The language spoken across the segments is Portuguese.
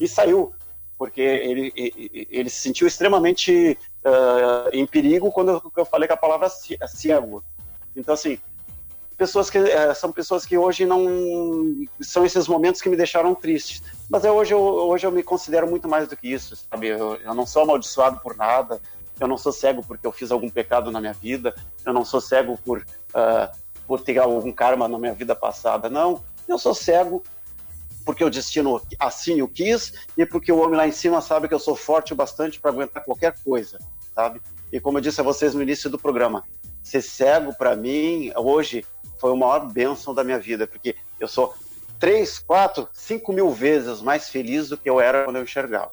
e saiu, porque ele, ele, se sentiu extremamente uh, em perigo quando eu, falei com a palavra cego. Então, assim, pessoas que uh, são pessoas que hoje não são esses momentos que me deixaram tristes. Mas eu, hoje, eu, hoje eu me considero muito mais do que isso, sabe? Eu, eu não sou amaldiçoado por nada, eu não sou cego porque eu fiz algum pecado na minha vida, eu não sou cego por, uh, por ter algum karma na minha vida passada, não. Eu sou cego porque o destino assim o quis e porque o homem lá em cima sabe que eu sou forte o bastante para aguentar qualquer coisa, sabe? E como eu disse a vocês no início do programa, ser cego para mim hoje foi a maior bênção da minha vida, porque eu sou três, quatro, cinco mil vezes mais feliz do que eu era quando eu enxergava.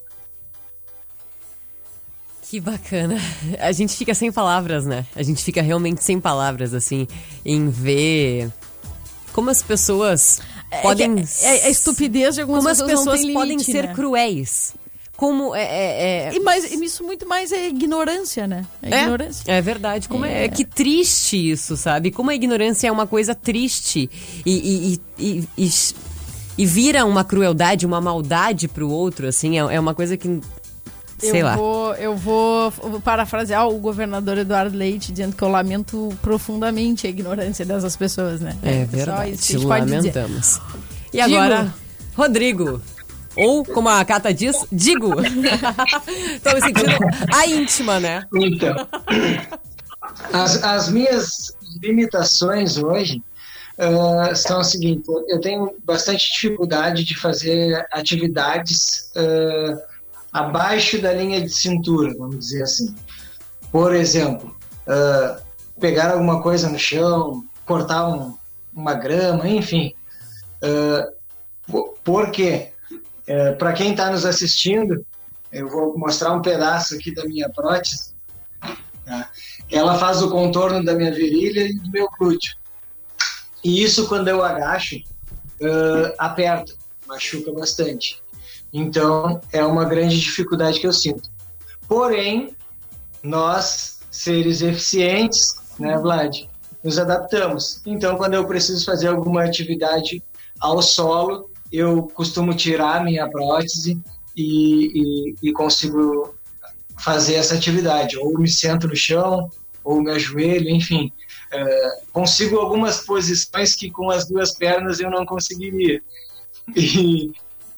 Que bacana. A gente fica sem palavras, né? A gente fica realmente sem palavras, assim, em ver como as pessoas podem. É, é, é, estupidez de algumas como pessoas. Como as pessoas limite, podem ser né? cruéis como é, é, é... E mais, isso muito mais é ignorância, né? É, é ignorância. É verdade. Como é... é... que triste isso, sabe? Como a ignorância é uma coisa triste e, e, e, e, e vira uma crueldade, uma maldade pro outro, assim, é, é uma coisa que Sei eu lá. Vou, eu vou, parafrasear o governador Eduardo Leite dizendo que eu lamento profundamente a ignorância dessas pessoas, né? É, verdade. Só lamentamos. E agora, Digo. Rodrigo. Ou, como a Cata diz, digo. Tô me sentindo a íntima, né? Então, as, as minhas limitações hoje uh, são as seguintes: eu tenho bastante dificuldade de fazer atividades uh, abaixo da linha de cintura, vamos dizer assim. Por exemplo, uh, pegar alguma coisa no chão, cortar um, uma grama, enfim. por quê? É, Para quem está nos assistindo, eu vou mostrar um pedaço aqui da minha prótese. Tá? Ela faz o contorno da minha virilha e do meu glúteo. E isso, quando eu agacho, uh, aperta, machuca bastante. Então, é uma grande dificuldade que eu sinto. Porém, nós, seres eficientes, né, Vlad, nos adaptamos. Então, quando eu preciso fazer alguma atividade ao solo, eu costumo tirar minha prótese e, e, e consigo fazer essa atividade. Ou me sento no chão, ou me ajoelho, enfim. É, consigo algumas posições que com as duas pernas eu não conseguiria. E,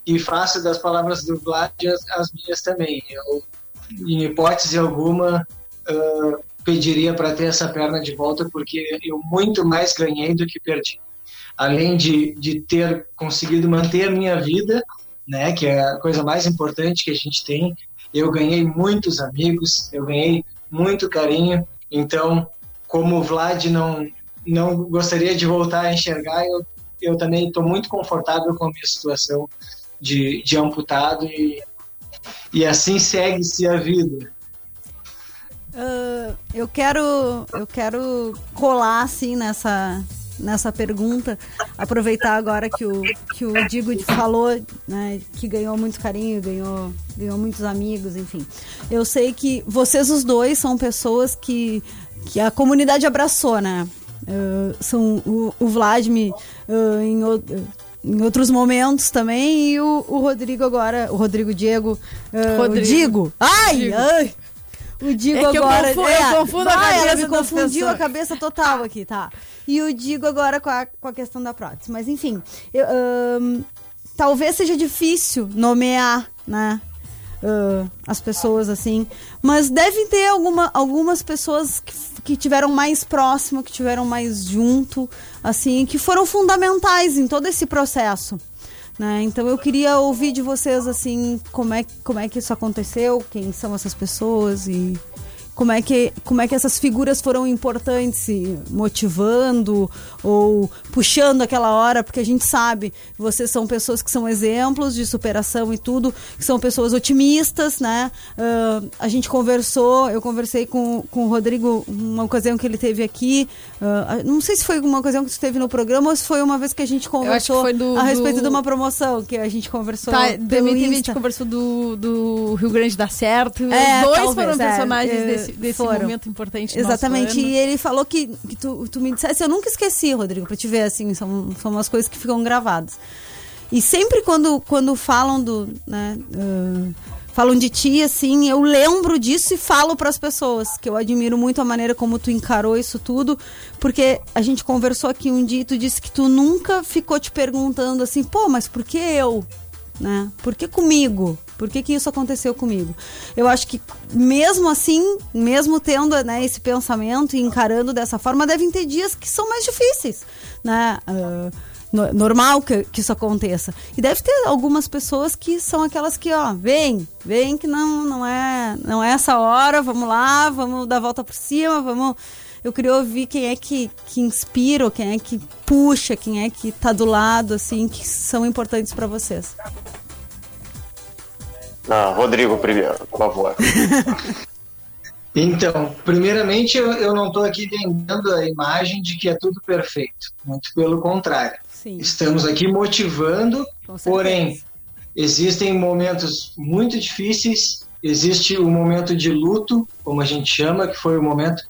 e faço das palavras do Vlad as, as minhas também. Eu, em hipótese alguma, uh, pediria para ter essa perna de volta, porque eu muito mais ganhei do que perdi além de, de ter conseguido manter a minha vida, né, que é a coisa mais importante que a gente tem, eu ganhei muitos amigos, eu ganhei muito carinho. Então, como o Vlad não, não gostaria de voltar a enxergar, eu, eu também estou muito confortável com a minha situação de, de amputado e, e assim segue-se a vida. Uh, eu quero eu quero colar assim nessa nessa pergunta. Aproveitar agora que o, que o Digo falou, né, que ganhou muito carinho, ganhou, ganhou muitos amigos, enfim. Eu sei que vocês os dois são pessoas que, que a comunidade abraçou, né? Uh, são o, o Vladimir uh, em, em outros momentos também e o, o Rodrigo agora, o Rodrigo Diego, uh, Rodrigo. o Digo. Ai, Digo. ai! O Digo é agora. Eu confundo, é, eu confundo a cabeça. Ela me confundiu a cabeça total aqui, tá? E o Digo agora com a, com a questão da prótese. Mas enfim, eu, um, talvez seja difícil nomear, né? Uh, as pessoas assim, mas devem ter alguma, algumas pessoas que, que tiveram mais próximo, que tiveram mais junto, assim, que foram fundamentais em todo esse processo. Né? Então eu queria ouvir de vocês assim como é, como é que isso aconteceu, quem são essas pessoas e como é que, como é que essas figuras foram importantes, motivando ou puxando aquela hora, porque a gente sabe, vocês são pessoas que são exemplos de superação e tudo, que são pessoas otimistas, né? Uh, a gente conversou, eu conversei com, com o Rodrigo uma ocasião que ele teve aqui, uh, não sei se foi uma ocasião que esteve no programa ou se foi uma vez que a gente conversou do, a respeito do... de uma promoção que a gente conversou. Tá, também teve, a gente conversou do, do Rio Grande da Certo. É, dois talvez, foram é, personagens é, desse desse, desse momento importante Exatamente. E ele falou que, que tu, tu me dissesse, eu nunca esqueci, Rodrigo, pra te ver, assim, são, são umas coisas que ficam gravadas. e sempre quando, quando falam do. Né, uh, falam de ti, assim, eu lembro disso e falo para as pessoas, que eu admiro muito a maneira como tu encarou isso tudo, porque a gente conversou aqui um dia e tu disse que tu nunca ficou te perguntando assim, pô, mas por que eu? Né? Por que comigo? Por que, que isso aconteceu comigo? Eu acho que mesmo assim, mesmo tendo né, esse pensamento e encarando dessa forma, devem ter dias que são mais difíceis, né? Uh, normal que, que isso aconteça. E deve ter algumas pessoas que são aquelas que, ó, vem, vem que não, não é não é essa hora, vamos lá, vamos dar a volta por cima, vamos. Eu queria ouvir quem é que, que inspira, quem é que puxa, quem é que tá do lado, assim, que são importantes para vocês. Ah, Rodrigo primeiro, por favor. Então, primeiramente, eu, eu não estou aqui vendendo a imagem de que é tudo perfeito. Muito pelo contrário. Sim. Estamos aqui motivando, porém, existem momentos muito difíceis. Existe o momento de luto, como a gente chama, que foi o momento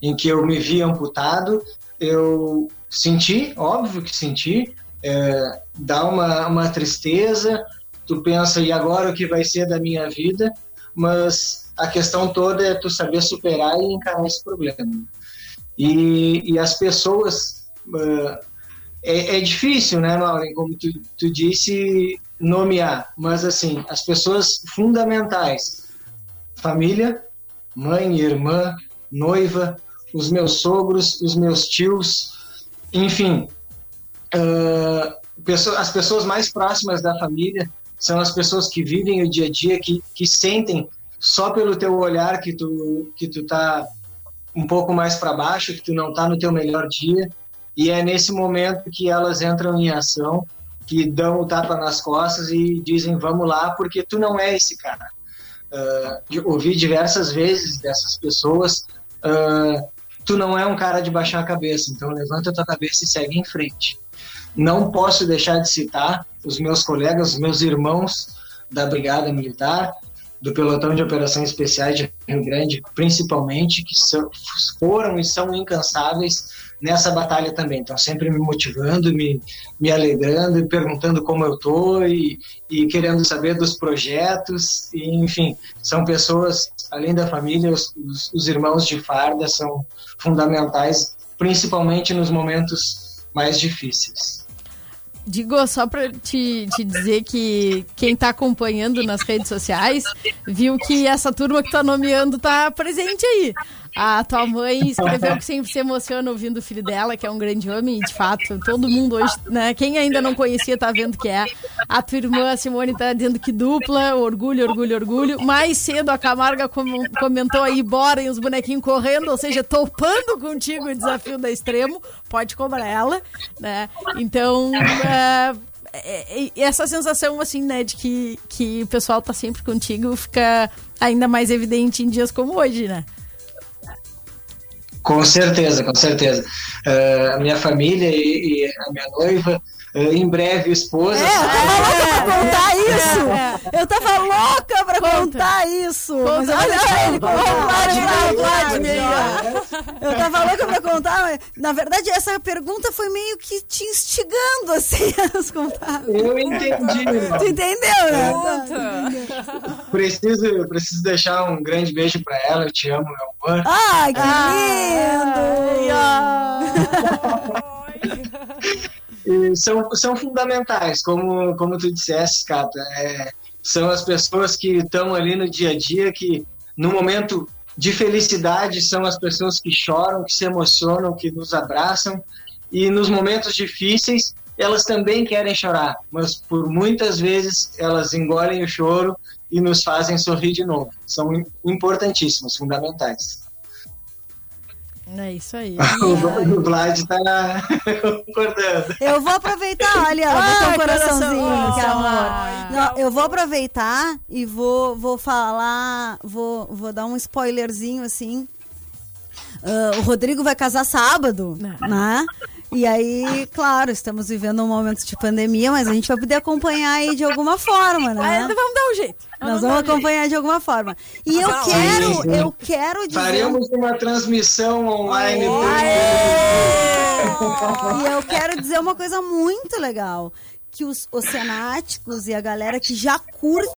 em que eu me vi amputado. Eu senti, óbvio que senti, é, dá uma, uma tristeza. Tu pensa, e agora o que vai ser da minha vida? Mas a questão toda é tu saber superar e encarar esse problema. E, e as pessoas. Uh, é, é, difícil, né, Maureen, como tu, tu disse, nomear, mas assim, as pessoas fundamentais: família, mãe, irmã, noiva, os meus sogros, os meus tios, enfim, uh, as pessoas mais próximas da família são as pessoas que vivem o dia a dia, que, que sentem só pelo teu olhar que tu que tu tá um pouco mais para baixo, que tu não tá no teu melhor dia, e é nesse momento que elas entram em ação, que dão o tapa nas costas e dizem vamos lá, porque tu não é esse cara. Uh, ouvi diversas vezes dessas pessoas, uh, tu não é um cara de baixar a cabeça, então levanta tua cabeça e segue em frente. Não posso deixar de citar os meus colegas, os meus irmãos da Brigada Militar, do pelotão de operações especiais de Rio Grande, principalmente, que são, foram e são incansáveis nessa batalha também. Estão sempre me motivando, me, me alegrando, perguntando como eu estou e, e querendo saber dos projetos. E, enfim, são pessoas, além da família, os, os, os irmãos de farda são fundamentais, principalmente nos momentos mais difíceis. Digo, só para te, te dizer que quem está acompanhando nas redes sociais viu que essa turma que está nomeando está presente aí. A tua mãe escreveu que sempre se emociona ouvindo o filho dela, que é um grande homem, e de fato, todo mundo hoje, né? Quem ainda não conhecia tá vendo que é. A tua irmã, a Simone, tá dizendo que dupla, orgulho, orgulho, orgulho. Mais cedo a Camarga comentou aí, bora, e os bonequinhos correndo, ou seja, topando contigo o desafio da extremo. Pode cobrar ela, né? Então. É, é, é, essa sensação, assim, né, de que, que o pessoal tá sempre contigo fica ainda mais evidente em dias como hoje, né? Com certeza, com certeza. Uh, a minha família e, e a minha noiva em breve esposa. É, eu tava louca pra contar é, isso! É. Eu tava louca pra Conta. contar isso! Conta. Mas olha ele, como Eu tava louca pra contar, mas na verdade essa pergunta foi meio que te instigando assim a contar. Eu entendi. Tu entendeu, né? Preciso, preciso deixar um grande beijo pra ela, eu te amo, meu amor. Ai, que lindo! Ai, são, são fundamentais, como, como tu disseste, Cata. É, são as pessoas que estão ali no dia a dia, que no momento de felicidade são as pessoas que choram, que se emocionam, que nos abraçam, e nos momentos difíceis elas também querem chorar, mas por muitas vezes elas engolem o choro e nos fazem sorrir de novo. São importantíssimas, fundamentais. É isso aí. o Vlad tá concordando. Eu vou aproveitar, olha, botar um coraçãozinho, que amor. Não, eu vou aproveitar e vou, vou falar, vou, vou dar um spoilerzinho assim. Uh, o Rodrigo vai casar sábado, né? E aí, claro, estamos vivendo um momento de pandemia, mas a gente vai poder acompanhar aí de alguma forma, né? Ainda vamos dar um jeito. Nós vamos acompanhar jeito. de alguma forma. E eu quero, sim, sim. eu quero dizer... Faremos uma transmissão online. E eu quero dizer uma coisa muito legal que os oceanáticos e a galera que já curte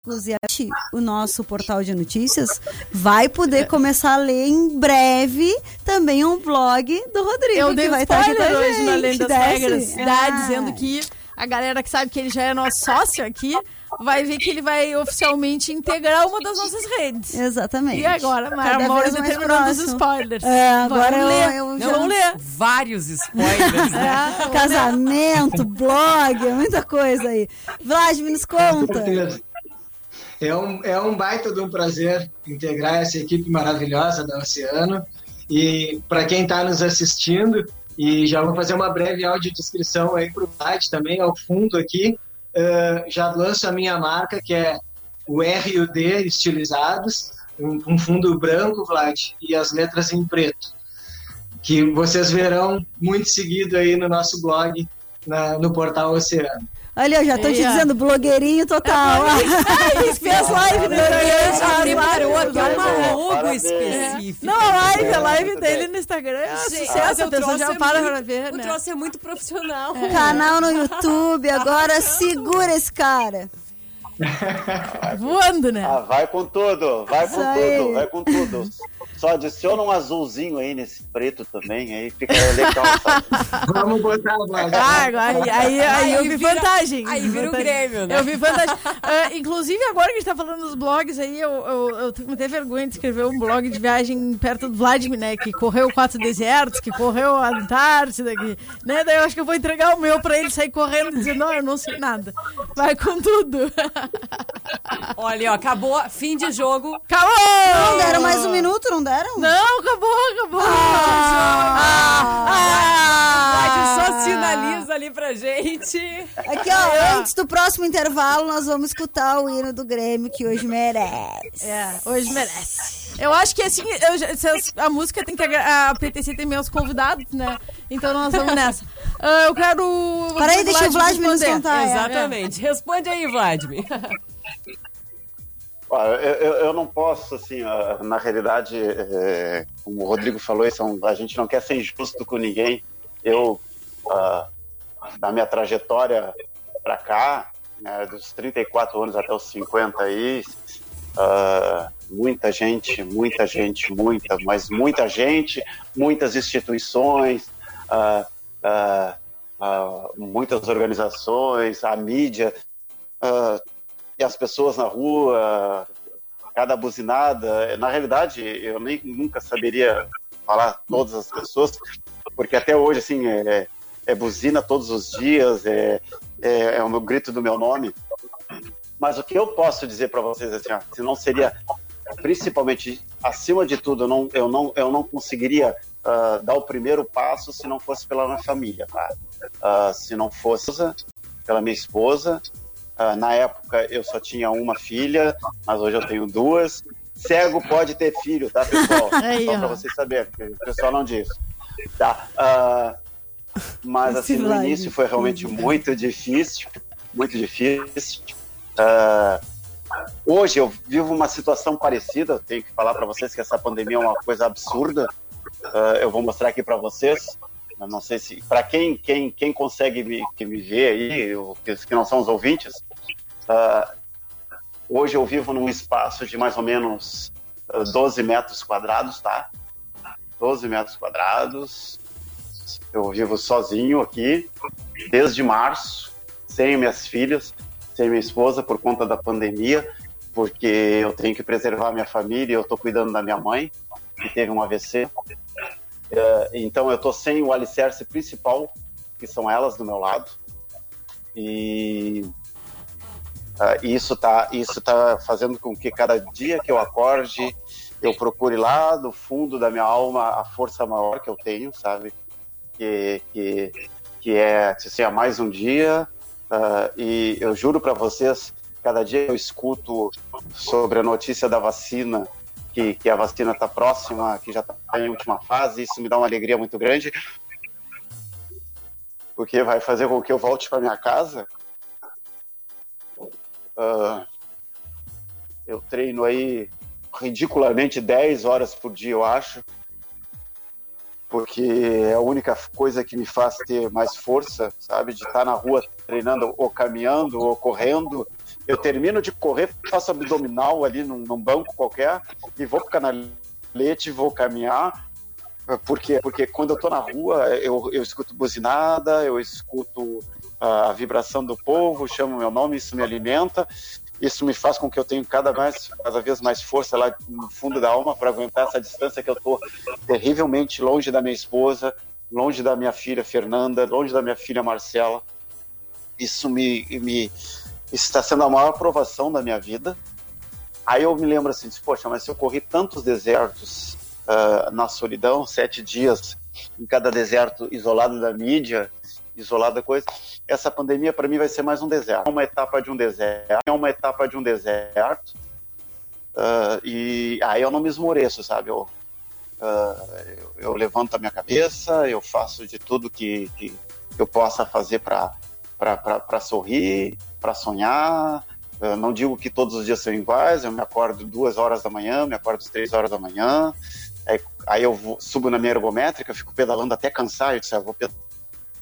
o nosso portal de notícias vai poder começar a ler em breve também um blog do Rodrigo. Eu dei vai estar aqui hoje na. Lei das. Regras. Dá, Ah. dizendo que a galera que sabe que ele já é nosso sócio aqui vai ver que ele vai oficialmente integrar uma das nossas redes. Exatamente. E agora, Mara vez mais terminando os spoilers. É, agora Vamos eu, ler. eu já... Vamos ler. Vários spoilers, né? É, Casamento, blog, é muita coisa aí. Vladimir, nos conta. certeza. É um, é um baita de um prazer integrar essa equipe maravilhosa da Oceano. E para quem está nos assistindo, e já vou fazer uma breve audiodescrição aí para o site também, ao fundo aqui, eh, já lanço a minha marca, que é o R e o D estilizados, um, um fundo branco, Vlad, e as letras em preto, que vocês verão muito seguido aí no nosso blog, na- no portal Oceano. Olha, eu já tô te dizendo, blogueirinho total. Ai, fez live no Instagram. preparou aqui uma logo específica. Não, a live, a live dele no Instagram é sucesso, a o pessoa troço já é para muito- pra ver, O né? troço é muito profissional. Canal no YouTube, agora segura esse cara. Voando, né? Ah, vai com tudo, vai com tudo, vai com tudo. Só adiciona um azulzinho aí nesse preto também, aí fica legal, sabe? Vamos botar. Ah, agora- aí, aí, aí eu vi vira- vantagem. aí Vi vira o. Grêmio, né? Eu vi vantagem. Ah, inclusive, agora que a gente tá falando dos blogs aí, eu, eu, eu tenho até vergonha de escrever um blog de viagem perto do Vladimir, né? Que correu quatro desertos, que correu a Antártida, que, né? Daí eu acho que eu vou entregar o meu pra ele sair correndo e dizer, não, eu não sei nada. Vai com tudo. Olha, ó, acabou, fim de jogo. Acabou! Não deram mais um minuto, não deram? Não, acabou, acabou. Ah, só sinaliza ali pra gente. Aqui, ó, antes do próximo intervalo, nós vamos escutar o hino do Grêmio, que hoje merece. É, hoje merece. Eu acho que assim, eu a música tem que a PTC tem meus convidados, né? Então nós vamos nessa. Ah, eu quero. Peraí, deixa o Vladimir nos contar. Ah, é. Exatamente. Responde aí, Vladimir. Eu, eu- não posso, assim, na realidade, é, como o Rodrigo falou, isso é a gente não quer ser injusto com ninguém. Eu, da minha trajetória para cá, né, dos 34 anos até os 50 aí, muita gente, muita gente, muita, mas muita gente, muitas instituições, muitas organizações, a mídia, e as pessoas na rua, cada buzinada. Na realidade, eu nem nunca saberia falar todas as pessoas, porque até hoje, assim, é, é buzina todos os dias, é, é, é o meu grito do meu nome. Mas o que eu posso dizer para vocês, assim, ó, se não seria, principalmente, acima de tudo, eu não, eu não, eu não conseguiria ah, dar o primeiro passo se não fosse pela minha família, tá? Ah, se não fosse pela minha esposa, ah, na época eu só tinha uma filha, mas hoje eu tenho duas. Cego pode ter filho, tá, pessoal? Aí, Só para vocês saberem, porque o pessoal não diz. Tá. ah, mas assim, no início foi realmente muito difícil, muito difícil. Ah, hoje eu vivo uma situação parecida, eu tenho que falar para vocês que essa pandemia é uma coisa absurda. Eu vou mostrar aqui para vocês. Eu não sei se para quem, quem quem consegue me, que me ver aí, o- que, não são os ouvintes, ah, hoje eu vivo num espaço de mais ou menos ah, 12 metros quadrados, tá? 12 metros quadrados. Eu vivo sozinho aqui desde março, sem minhas filhas, sem minha esposa por conta da pandemia, porque eu tenho que preservar minha família eu estou cuidando da minha mãe, que teve um AVC. É, então eu estou sem o alicerce principal, que são elas do meu lado. E ah, isso está isso tá fazendo com que cada dia que eu acorde, eu procure lá do fundo da minha alma a força maior que eu tenho, sabe? Que, que, que é assim, há mais um dia. ah, e eu juro para vocês, cada dia eu escuto sobre a notícia da vacina, que, que a vacina está próxima, que já está em última fase, isso me dá uma alegria muito grande, porque vai fazer com que eu volte para minha casa. Ah, eu treino aí ridiculamente 10 horas por dia, eu acho, porque é a única coisa que me faz ter mais força, sabe? De estar na rua treinando ou caminhando ou correndo. Eu termino de correr, faço abdominal ali num, num banco qualquer e vou pro canalete, vou caminhar. Por quê? Porque quando eu tô na rua, eu, eu escuto buzinada, eu escuto a vibração do povo, chamo meu nome, isso me alimenta. Isso me faz com que eu tenha cada, mais, cada vez mais força lá no fundo da alma para aguentar essa distância que eu tô terrivelmente longe da minha esposa, longe da minha filha Fernanda, longe da minha filha Marcela. Isso me, me está sendo a maior aprovação da minha vida. Aí eu me lembro assim, poxa, mas se eu corri tantos desertos uh, na solidão, sete dias em cada deserto isolado da mídia, isolado da coisa, essa pandemia para mim vai ser mais um deserto. É uma etapa de um deserto, é uma etapa de um deserto. Uh, e aí eu não me esmoreço, sabe? Eu, uh, eu, eu, levanto a minha cabeça, eu faço de tudo que, que eu possa fazer para sorrir, para sonhar. Eu não digo que todos os dias são iguais, eu me acordo duas horas da manhã, me acordo três horas da manhã, aí, aí eu vou, subo na minha ergométrica, fico pedalando até cansar, eu disse, ah, vou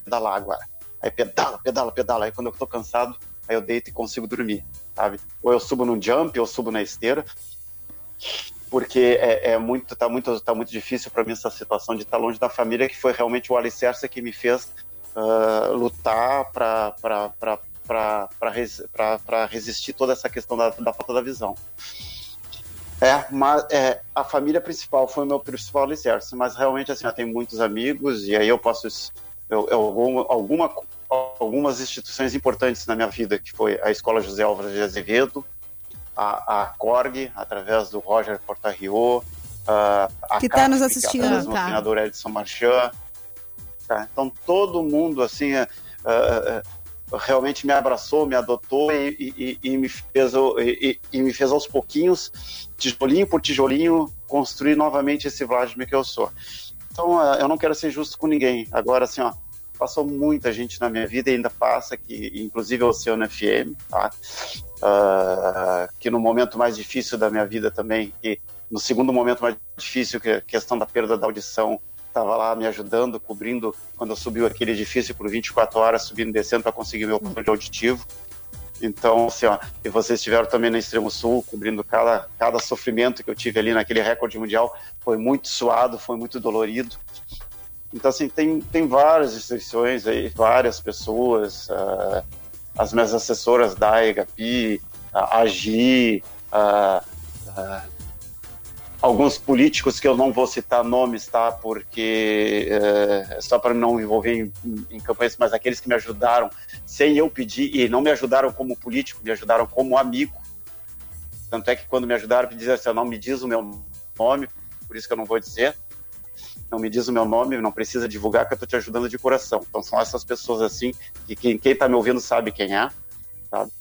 pedalar agora. Aí pedala, pedala, pedala. Aí quando eu tô cansado, aí eu deito e consigo dormir, sabe? Ou eu subo num jump, ou subo na esteira. Porque é, é muito, tá muito, tá muito difícil para mim essa situação de estar tá longe da família, que foi realmente o alicerce que me fez uh, lutar para resistir toda essa questão da, da falta da visão. É, mas é, a família principal foi o meu principal alicerce, mas realmente assim, eu tenho muitos amigos e aí eu posso eu, eu, alguma, algumas instituições importantes na minha vida, que foi a Escola José Álvares de Azevedo, a, a CORG, através do Roger Portarrio, a, a que está nos assistindo, através do tá. Edson Marchand. Tá? Então, todo mundo, assim, uh, uh, realmente me abraçou, me adotou e, e, e me fez, e, e, me fez aos pouquinhos, tijolinho por tijolinho, construir novamente esse Vladimir que eu sou. Então, é, eu não quero ser justo com ninguém. Agora, assim, ó, passou muita gente na minha vida e ainda passa, que inclusive o Oceano FM, tá? Uh, que no momento mais difícil da minha vida também, que no segundo momento mais difícil, que é a questão da perda da audição, estava lá me ajudando, cobrindo quando eu subiu aquele edifício por 24 horas, subindo e descendo para conseguir meu controle auditivo. Então, assim, ó, e vocês estiveram também no Extremo Sul, cobrindo cada, cada sofrimento que eu tive ali naquele recorde mundial. Foi muito suado, foi muito dolorido. Então, assim, tem, tem várias instituições aí, várias pessoas, uh, as minhas assessoras da EGAPI, a AGI, uh, uh, alguns políticos que eu não vou citar nomes, tá? Porque é, só para não envolver em, em, campanhas, mas aqueles que me ajudaram sem eu pedir e não me ajudaram como político, me ajudaram como amigo. Tanto é que quando me ajudaram, me dizer assim, não me diz o meu nome, por isso que eu não vou dizer. Não me diz o meu nome, não precisa divulgar que eu estou te ajudando de coração. Então são essas pessoas assim que quem, quem tá me ouvindo sabe quem é, sabe?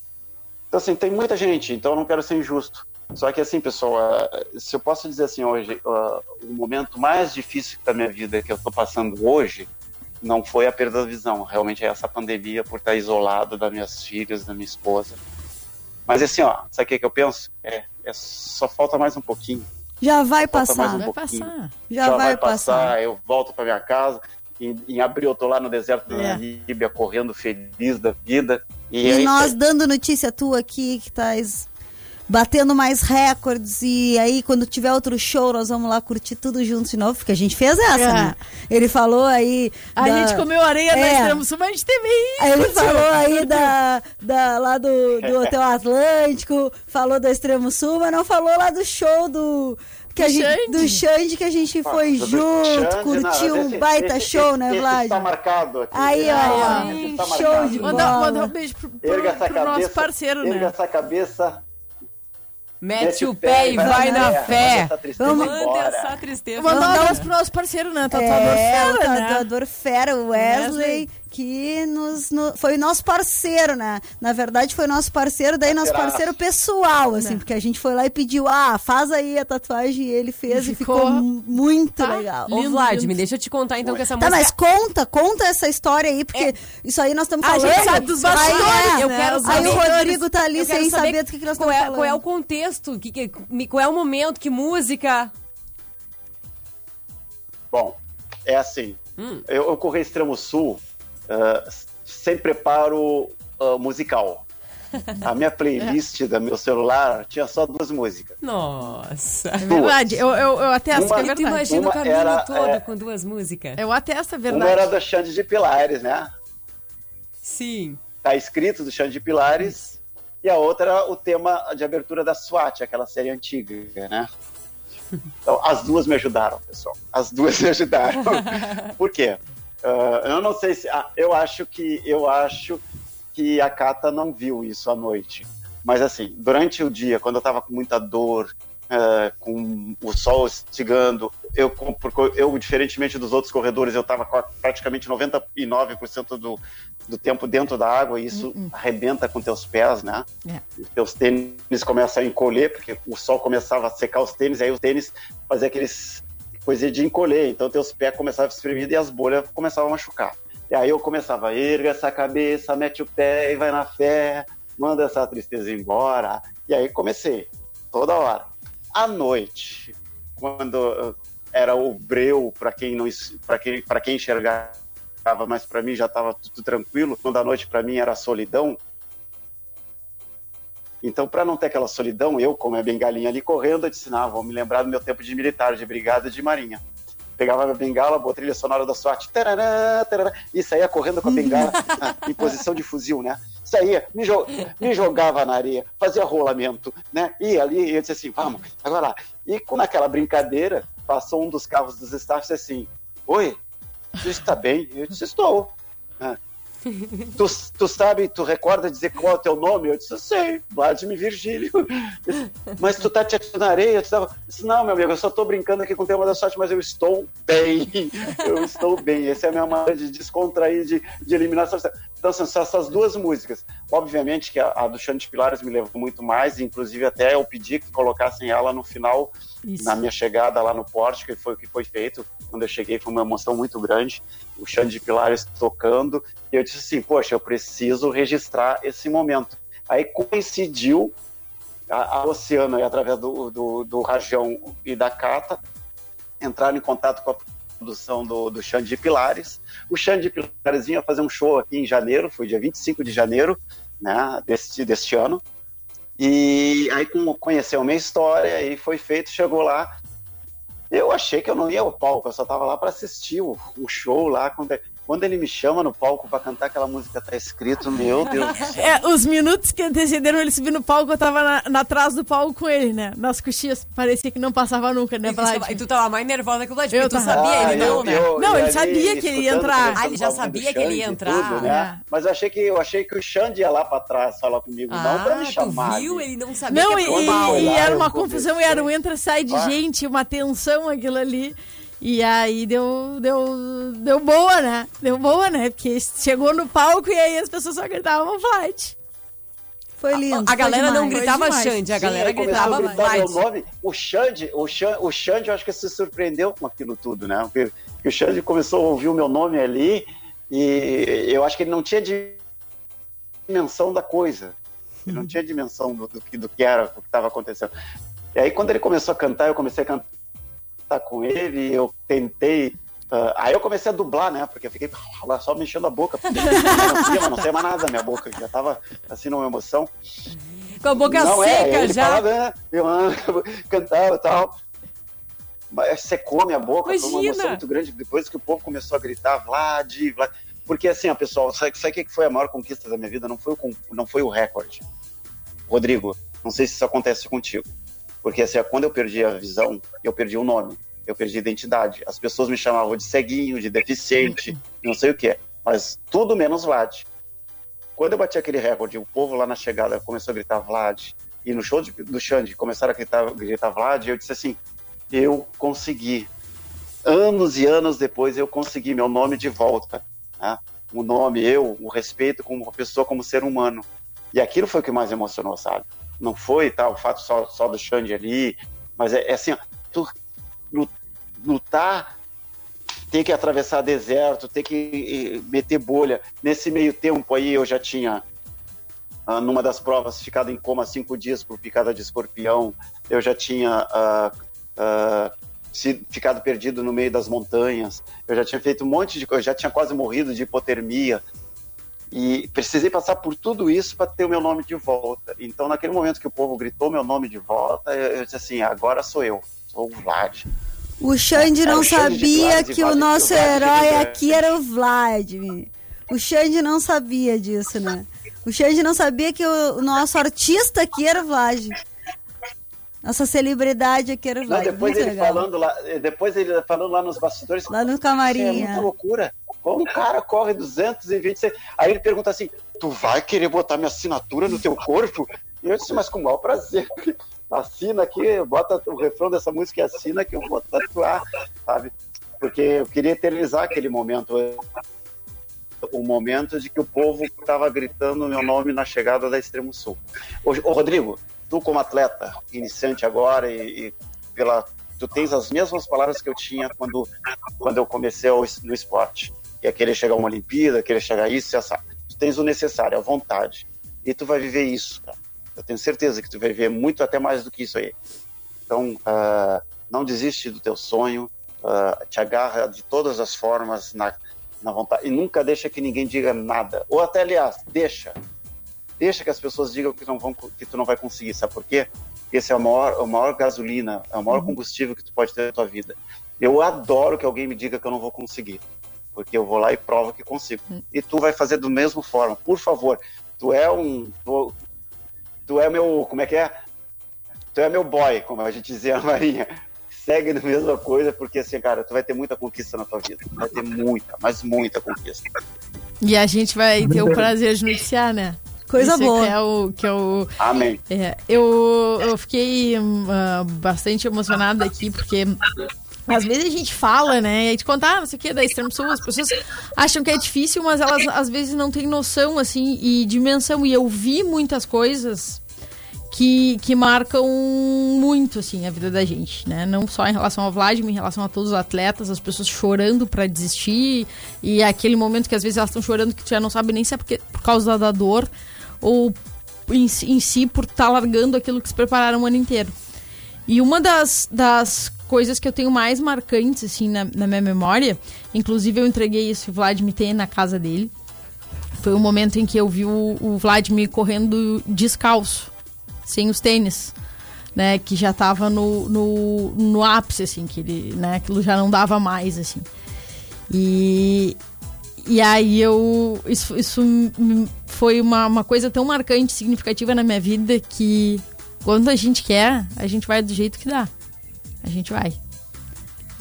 Então assim, tem muita gente, então eu não quero ser injusto só que assim, pessoal, se eu posso dizer assim hoje, o momento mais difícil da minha vida que eu estou passando hoje não foi a perda da visão, realmente é essa pandemia por estar isolado das minhas filhas, da minha esposa. Mas assim, ó, sabe o que, que eu penso? É, é só falta mais um pouquinho. Já vai passar. Um vai passar. Já, Já vai, vai passar. passar. Eu volto para minha casa. Em, em, abril eu tô lá no deserto é. da Namíbia, correndo feliz da vida. E, e é nós dando notícia tua aqui que estás batendo mais recordes. E aí, quando tiver outro show, nós vamos lá curtir tudo juntos de novo, porque a gente fez essa, é. né? Ele falou aí. A da... gente comeu areia é. na Extremo Sul, mas a gente teve isso. Aí ele falou aí da, da, lá do, do Hotel Atlântico, falou do Extremo Sul, mas não falou lá do show do que a gente, do Xande que a gente foi ah, junto, Xande, curtiu não, um baita esse, show, né, Vlad? Está marcado aqui. Aí, ó, tá show de bola. Manda, um beijo pro, pro, pro cabeça, nosso parceiro, erga né? Erga essa cabeça, Mete o pé e vai, na fé. Vamos mandar essa tristeza. Mandar um abraço pro nosso parceiro, né? Tatuador é, fera, né? tatuador fera. Wesley que nos, no, foi nosso parceiro, né? Na verdade, foi nosso parceiro, daí nosso parceiro pessoal, assim, né? porque a gente foi lá e pediu, ah, faz aí a tatuagem, e ele fez e ficou, ficou muito tá legal. Lindo, Ô, Vlad, me deixa eu te contar então que essa tá, música... Tá, mas conta, conta essa história aí, porque é. isso aí nós estamos falando. A gente sabe dos bastidores, aí, é, eu quero saber. Aí o Rodrigo tá ali sem saber, saber do que, que nós estamos é, falando. Qual é o contexto, que, que, qual é o momento, que música... Bom, é assim. Hum. Eu, eu corri extremo sul uh, sem preparo uh, musical. A minha playlist do meu celular tinha só duas músicas. Nossa. É verdade, eu, eu, eu atesto Uma- que é verdade. imagina o Uma caminho era, todo é, com duas músicas. Eu atesto, é Uma era verdade. do Xande de Pilares, né? Sim. Tá escrito do Xande de Pilares. E a outra era o tema de abertura da SWAT, aquela série antiga, né? Então, as duas me ajudaram, pessoal. As duas me ajudaram. Por quê? Ah, eu não sei se. ah, eu acho que eu acho que a Cata não viu isso à noite. Mas assim, durante o dia, quando eu tava com muita dor, ah, com o sol estigando, eu, eu, diferentemente dos outros corredores, eu tava com a- praticamente 99% do, do tempo dentro da água, e isso arrebenta com teus pés, né? É. Os teus tênis começam a encolher, porque o sol começava a secar os tênis, aí os tênis faziam aqueles coisa de encolher, então teus pés começavam a espremer e as bolhas começavam a machucar. E aí eu começava, erga essa cabeça, mete o pé e vai na fé, manda essa tristeza embora. E aí comecei, toda hora. À noite, quando uh, era o breu para quem não para quem quem enxergava, mas para mim já estava tudo tranquilo. Quando a noite para mim era solidão. Então, para não ter aquela solidão, eu, como é bengalinha ali correndo, eu disse: não, vou me lembrar do meu tempo de militar, de brigada de marinha. Pegava a minha bengala, boa trilha sonora da SWAT, tarará, tarará, e saía correndo com a bengala ah, em posição de fuzil, né? Saía, me, jo- me jogava na areia, fazia rolamento, né? Ia ali e eu disse assim: vamos, agora lá. E com aquela brincadeira, passou um dos carros dos staffs e disse assim: Oi, você está bem? Eu disse: Estou. Ah, Tu, tu sabe, tu recorda dizer qual é o teu nome? Eu disse, eu sei, Vladimir Virgílio. Mas tu tá te atirando na areia? Eu disse, não, meu amigo, eu só tô brincando aqui com o tema da sorte, mas eu estou bem. Eu estou bem. Essa é a minha maneira de descontrair, de, de eliminação. Então, são essas duas músicas. Obviamente que a, a do Xande de Pilares me levou muito mais, inclusive até eu pedi que colocassem ela no final Isso. na minha chegada lá no Porto, que foi o que foi feito. Quando eu cheguei, foi uma emoção muito grande. O Xande de Pilares tocando. E eu disse assim: Poxa, eu preciso registrar esse momento. Aí coincidiu a, a Oceano, aí, através do, do, do Rajão e da Cata, entraram em contato com a produção do, do Xande de Pilares. O Xande de Pilares vinha fazer um show aqui em janeiro, foi dia 25 de janeiro né, deste, deste ano. E aí conheceu a minha história e foi feito, chegou lá. Eu achei que eu não ia ao palco, eu só tava lá para assistir o, o show lá. Quando, quando ele me chama no palco para cantar aquela música tá escrito, meu Deus. É, os minutos que antecederam ele subir no palco, eu tava na, na trás do palco com ele, né? Nas coxias, parecia que não passava nunca, né, E tu, tava, Vlad? e tu tava mais nervosa que o Vlad, Eu porque tu tava. sabia, ele Ah, não, eu- né? eu- Não, eu ele sabia que ele ia entrar. Ah, ele já sabia que ele ia e entrar. tudo, né? Mas eu achei que eu achei que o Xande ia lá para trás falar comigo, não para me Ah, chamar. tu viu? Ele não sabia Não, que e, é e lá, era eu uma confusão, e era um entra e sai de Ah. gente, uma tensão aquilo ali. E aí deu, deu, deu boa, né? Deu boa, né? Porque chegou no palco e aí as pessoas só gritavam Vlad. Foi lindo. A galera foi não demais. gritava demais. Xande, a Sim, galera começou gritava a nome. O Xande, o Xande, o Xande, eu acho que se surpreendeu com aquilo tudo, né? Porque, porque o Xande começou a ouvir o meu nome ali e eu acho que ele não tinha dimensão da coisa. Ele não tinha dimensão do, do que, do que era, do que estava acontecendo. E aí, quando ele começou a cantar, eu comecei a cantar com ele, eu tentei. ah, aí eu comecei a dublar, né? Porque eu fiquei lá só mexendo a boca. Porque não conseguia, mas não saía mais nada da minha boca. Já tava assim numa emoção. Com a boca Não, é, seca ele já. falava, né, eu cantava e tal. Mas secou minha boca, foi uma Imagina. emoção muito grande. Depois que o povo começou a gritar, Vlad, Vlad. Porque assim, ó, pessoal, sabe, sabe o que foi a maior conquista da minha vida? Não foi o, não foi o recorde. Rodrigo, não sei se isso acontece contigo. Porque assim, quando eu perdi a visão, eu perdi o nome, eu perdi a identidade. As pessoas me chamavam de ceguinho, de deficiente, não sei o que. Mas tudo menos Vlad. Quando eu bati aquele recorde, o povo lá na chegada começou a gritar Vlad, e no show de- do Xande começaram a gritar, gritar Vlad, eu disse assim, eu consegui. Anos e anos depois eu consegui meu nome de volta. Né? O nome, eu, o respeito como pessoa, como ser humano. E aquilo foi o que mais emocionou, sabe? Não foi tá, o fato só, só do Xande ali, mas é, é assim, ó, tu lu- lutar, ter que atravessar deserto, ter que meter bolha. Nesse meio tempo aí eu já tinha, ah, numa das provas, ficado em coma cinco dias por picada de escorpião. Eu já tinha ah, ah, ficado perdido no meio das montanhas, eu já tinha feito um monte de coisa, já tinha quase morrido de hipotermia. E precisei passar por tudo isso para ter o meu nome de volta. Então, naquele momento que o povo gritou meu nome de volta, eu, eu disse assim: agora sou eu, sou o Vlad. O Xande é, não sabia que o nosso herói aqui era o Vladimir. O Xande não sabia disso, né? O Xande não sabia que o nosso artista aqui era o Vlad. Nossa celebridade aqui era o Vlad. Não, depois ele falando lá, depois ele falando lá nos bastidores. Lá no camarim. É muita loucura. O cara corre 226. Aí ele pergunta assim: Tu vai querer botar minha assinatura no teu corpo? E eu disse, mas com o maior prazer assina aqui, bota o refrão dessa música e assina que eu vou tatuar, sabe? Porque eu queria eternizar aquele momento, o momento de que o povo estava gritando meu nome na chegada da Extremo Sul. Ô, ô Rodrigo, tu como atleta, iniciante agora e, e, pela tu tens as mesmas palavras que eu tinha quando quando eu comecei no esporte, que é querer chegar a uma Olimpíada, querer chegar a isso, essa. Tu tens o necessário, a vontade. E tu vai viver isso, cara. Eu tenho certeza que tu vai ver muito até mais do que isso aí. Então, uh, não desiste do teu sonho, uh, te agarra de todas as formas na, na vontade e nunca deixa que ninguém diga nada. Ou até, aliás, deixa. Deixa que as pessoas digam que, não vão, que tu não vai conseguir. Sabe por quê? Porque esse é a maior, a maior gasolina, é o maior uhum. combustível que tu pode ter na tua vida. Eu adoro que alguém me diga que eu não vou conseguir. Porque eu vou lá e provo que consigo. E tu vai fazer do mesmo forma. Por favor, tu é um. Tu, tu é meu, como é que é? Tu é meu boy, como a gente dizia na Marinha. Segue na mesma coisa, porque assim, cara, tu vai ter muita conquista na tua vida. Vai ter muita, mas muita conquista. E a gente vai ter o prazer de noticiar, né? Coisa Isso boa. Que é o, que é o, Amém. É, eu, eu fiquei uh, bastante emocionada aqui, porque às vezes a gente fala, né? E a gente conta, ah, não sei o que, da Extremo Sul, as pessoas acham que é difícil, mas elas às vezes não têm noção, assim, e dimensão. E eu vi muitas coisas que, que marcam muito, assim, a vida da gente, né? Não só em relação ao Vladimir, em relação a todos os atletas, as pessoas chorando para desistir, e aquele momento que às vezes elas estão chorando que tu já não sabe nem se é porque, por causa da dor, ou em, em si por estar tá largando aquilo que se prepararam o ano inteiro. E uma das, das coisas que eu tenho mais marcantes, assim, na, na minha memória. Inclusive, eu entreguei esse Vladimir tem na casa dele. Foi o momento em que eu vi o, o Vladimir correndo descalço, sem os tênis. Né, que já estava no, no, no ápice, assim, que ele, né, aquilo já não dava mais, assim. E, e aí eu. Isso, isso foi uma, uma coisa tão marcante, significativa na minha vida que quando a gente quer, a gente vai do jeito que dá a gente vai.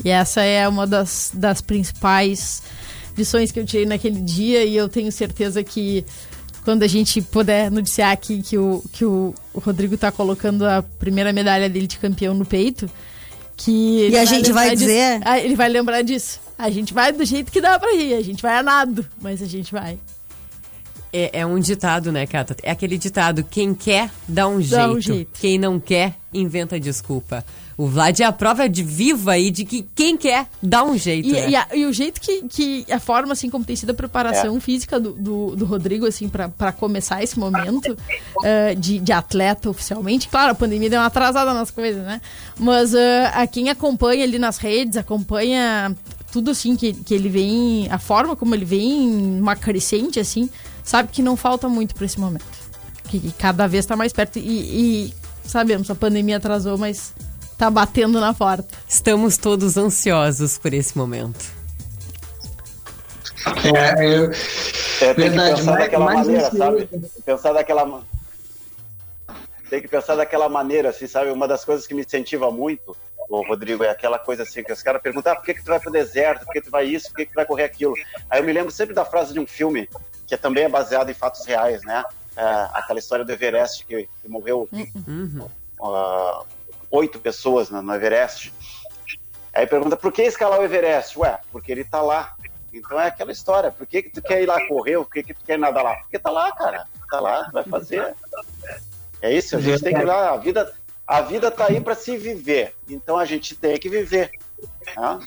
E essa é uma das, das principais lições que eu tirei naquele dia e eu tenho certeza que quando a gente puder noticiar aqui que o, que o, Rodrigo está colocando a primeira medalha dele de campeão no peito, que e a gente vai dizer, ah, ele vai lembrar disso. A gente vai do jeito que dá para ir, a gente vai a nado, mas a gente vai. É, é, um ditado, né, Cata? É aquele ditado: quem quer, dá um, dá jeito. um jeito. Quem não quer, inventa desculpa. O Vlad é a prova de viva aí de que quem quer dá um jeito. E, né? e, a, e o jeito que, que, a forma assim como tem sido a preparação é. física do, do, do, Rodrigo, assim, para começar esse momento uh, de, de atleta oficialmente. Claro, a pandemia deu uma atrasada nas coisas, né? Mas uh, a quem acompanha ali nas redes, acompanha tudo assim que, que ele vem, a forma como ele vem, uma crescente, assim, sabe que não falta muito para esse momento. Que, que cada vez está mais perto. E, e sabemos, a pandemia atrasou, mas tá batendo na porta. Estamos todos ansiosos por esse momento. É, eu... é tem Verdade, que pensar daquela maneira, sabe? Pensar daquela tem que pensar daquela maneira, assim, sabe? Uma das coisas que me incentiva muito, o Rodrigo, é aquela coisa assim, que os caras perguntam, ah, por que, que tu vai pro deserto, por que tu vai isso, por que, que tu vai correr aquilo? Aí eu me lembro sempre da frase de um filme, que também é baseado em fatos reais, né? É, aquela história do Everest, que, que morreu uhum. uh, oito pessoas no, no Everest. Aí pergunta, por que escalar o Everest? Ué, porque ele tá lá. Então é aquela história, por que, que tu quer ir lá correr, por que, que tu quer nadar lá? Porque tá lá, cara, tá lá, vai fazer. É isso, a gente tem que ir lá, a vida, a vida tá aí para se viver, então a gente tem que viver. Né?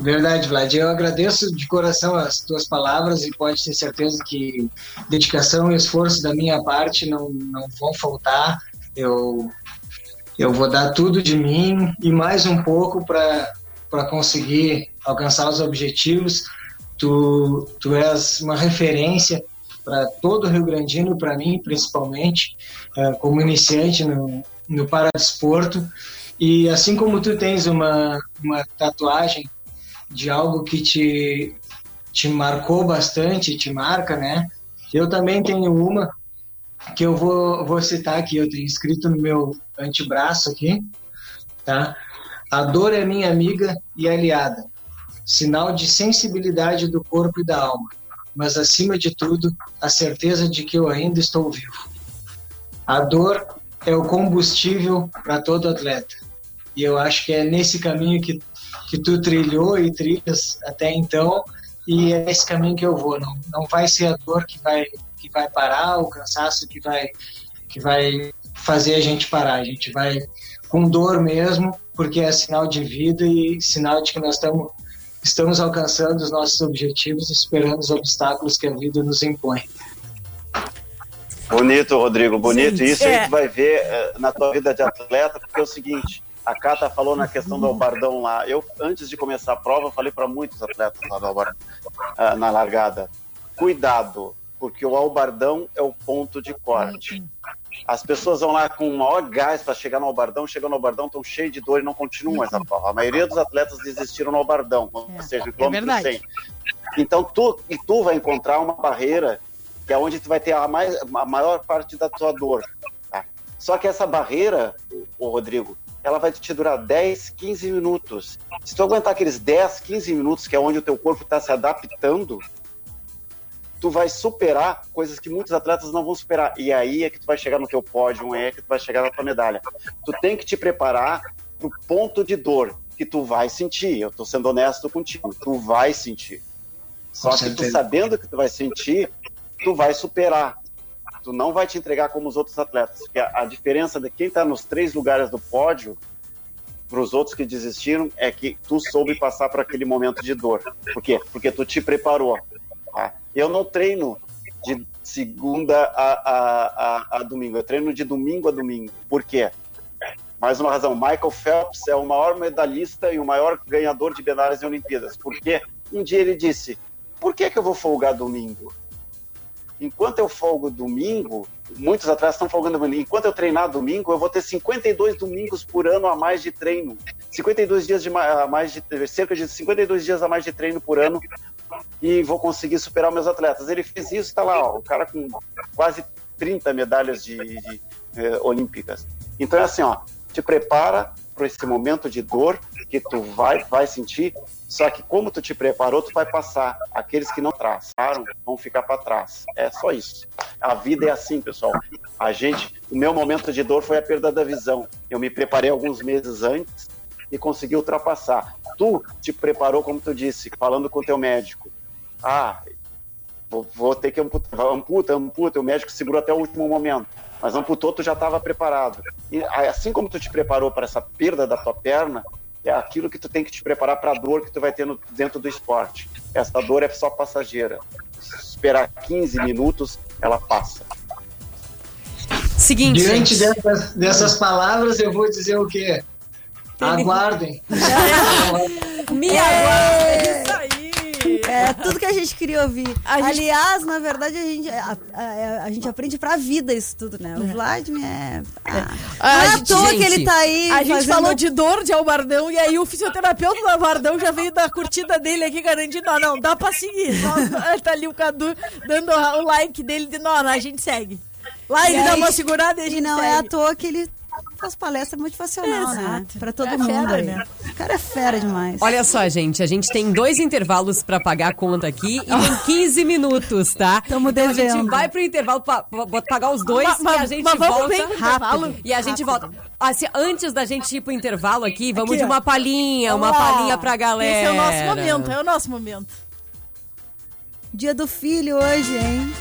Verdade, Vlad. Eu agradeço de coração as tuas palavras e pode ter certeza que dedicação e esforço da minha parte não, não vão faltar. Eu Eu vou dar tudo de mim e mais um pouco para conseguir alcançar os objetivos. Tu, tu és uma referência para todo o Rio Grandino, para mim principalmente, uh, como iniciante no, no paradesporto. E assim como tu tens uma, uma tatuagem de algo que te, te marcou bastante, te marca, né? Eu também tenho uma que eu vou, vou citar aqui, eu tenho escrito no meu antebraço aqui, tá? A dor é minha amiga e aliada, sinal de sensibilidade do corpo e da alma mas acima de tudo, a certeza de que eu ainda estou vivo. A dor é o combustível para todo atleta. E eu acho que é nesse caminho que, que tu trilhou e trilhas até então, e é esse caminho que eu vou. Não, não vai ser a dor que vai, que vai parar, o cansaço que vai, que vai fazer a gente parar. A gente vai com dor mesmo, porque é sinal de vida e sinal de que nós estamos estamos alcançando os nossos objetivos, esperando os obstáculos que a vida nos impõe. Bonito, Rodrigo, bonito. Isso é. aí tu vai ver uh, na tua vida de atleta, porque é o seguinte, a Cata falou na questão do albardão lá. Eu, antes de começar a prova, falei para muitos atletas lá do albardão, uh, na largada, cuidado, porque o albardão é o ponto de corte. As pessoas vão lá com o maior gás para chegar no albardão, chegam no albardão, estão cheios de dor e não continuam essa prova. A maioria dos atletas desistiram no albardão, ou é, seja, no é quilômetro 100. Então, tu, e tu vai encontrar uma barreira que é onde tu vai ter a, mais, a maior parte da tua dor. Tá? Só que essa barreira, o Rodrigo, ela vai te durar 10, 15 minutos. Se tu aguentar aqueles 10, 15 minutos, que é onde o teu corpo está se adaptando, tu vai superar coisas que muitos atletas não vão superar. E aí é que tu vai chegar no teu pódio, é que tu vai chegar na tua medalha. Tu tem que te preparar pro ponto de dor que tu vai sentir. Eu tô sendo honesto contigo, tu vai sentir. Só que tu sabendo que tu vai sentir, tu vai superar. Tu não vai te entregar como os outros atletas. Porque a, a diferença de quem está nos três lugares do pódio para os outros que desistiram é que tu soube passar por aquele momento de dor. Por quê? Porque tu te preparou. Tá? Eu não treino de segunda a, a, a, a, domingo, eu treino de domingo a domingo. Por quê? Mais uma razão, Michael Phelps é o maior medalhista e o maior ganhador de medalhas em Olimpíadas. Porque um dia ele disse: por que, que eu vou folgar domingo? Enquanto eu folgo domingo, muitos atletas estão folgando domingo. Enquanto eu treinar domingo, eu vou ter 52 domingos por ano a mais de treino. 52 dias de a mais de cerca de 52 dias a mais de treino por ano e vou conseguir superar meus atletas. Ele fez isso, está lá, ó, o cara com quase 30 medalhas de, de eh, olímpicas. Então é assim, ó, te prepara para esse momento de dor que tu vai vai sentir, só que como tu te preparou, tu vai passar. Aqueles que não traçaram vão ficar para trás. É só isso. A vida é assim, pessoal. A gente, o meu momento de dor foi a perda da visão. Eu me preparei alguns meses antes e consegui ultrapassar. Tu te preparou, como tu disse, falando com o teu médico. Ah, vou, vou ter que amputar, amputa, amputa, o médico segurou até o último momento. Mas amputou, tu já estava preparado. E assim como tu te preparou para essa perda da tua perna, é aquilo que tu tem que te preparar para a dor que tu vai ter no, dentro do esporte. Essa dor é só passageira. esperar 15 minutos, ela passa. Seguinte. Diante dessas, dessas palavras, eu vou dizer o quê? Aguardem. Me aguardem. Isso aí. É tudo que a gente queria ouvir. A Aliás, gente... na verdade, a gente, a, a, a, gente aprende pra vida isso tudo, né? O é. Vladimir é. Ah, ah, não é à toa que ele tá aí. A gente falou de dor de Albardão e aí o fisioterapeuta do Albardão já veio da curtida dele aqui garantindo: não, não, dá pra seguir. tá ali o Cadu dando o like dele de não, não, a gente segue. Lá ele dá uma segurada e a gente E não segue. é à toa que ele faz palestra motivacional, né? Pra todo é mundo. Fera, né? O cara é fera demais. Olha só, gente, a gente tem dois intervalos pra pagar a conta aqui e tem 15 minutos, tá? Tamo devendo. Então a gente vai pro intervalo pra, pra pagar os dois ma, e a gente mas volta. Bem rápido. E a gente rápido. volta. Assim, antes da gente ir pro intervalo aqui, vamos aqui, de uma palhinha, uma palhinha pra galera. Esse é o nosso momento, é o nosso momento. Dia do filho hoje, hein?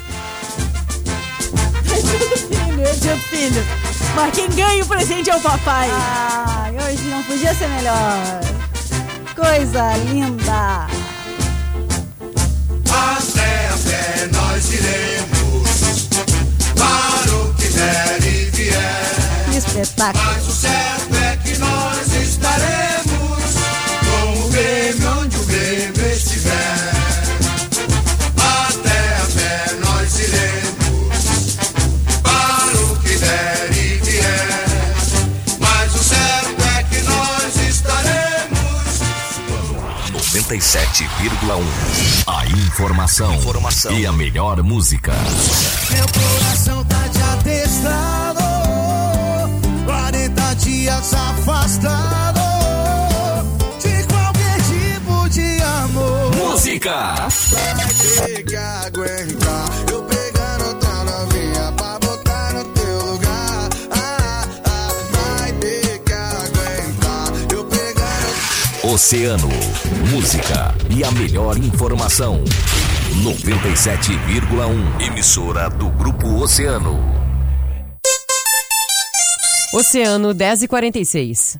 dia do filho, dia do filho. Mas quem ganha o presente é o papai. Ai, hoje não podia ser melhor. Coisa linda. Até, até nós iremos para o que der e vier. Espetáculo. Mas o certo é que nós estaremos com o Grêmio 97,1. A informação, informação. e a melhor música. Meu coração tá te atestado 40 dias afastado De qualquer tipo de amor. Música! Vai ter que aguentar. Eu pegando outra novinha Pra botar no teu lugar. Ah, ah, Vai ter que aguentar. Eu pegando Oceano, música e a melhor informação. 97,1. Emissora do Grupo Oceano. Oceano 10 e 46.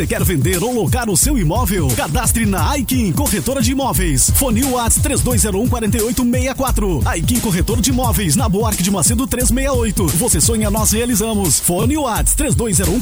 quer vender ou locar o seu imóvel? Cadastre na Aikin Corretora de Imóveis. Fone Whats 3201 4864. Aikin Corretor de Imóveis, na Buarque de Macedo 368. Você sonha, nós realizamos. Fone Whats 3201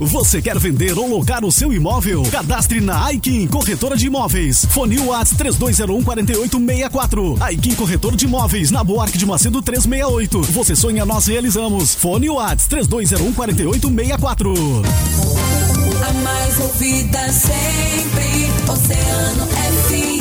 Você quer vender ou locar o seu imóvel? Cadastre na Aikin Corretora de Imóveis. Fone Whats 3201 4864. Aikin Corretor de Imóveis, na Buarque de Macedo 368. Você sonha, nós realizamos. Fone Whats 3201 4864. A mais ouvida sempre, Oceano FM.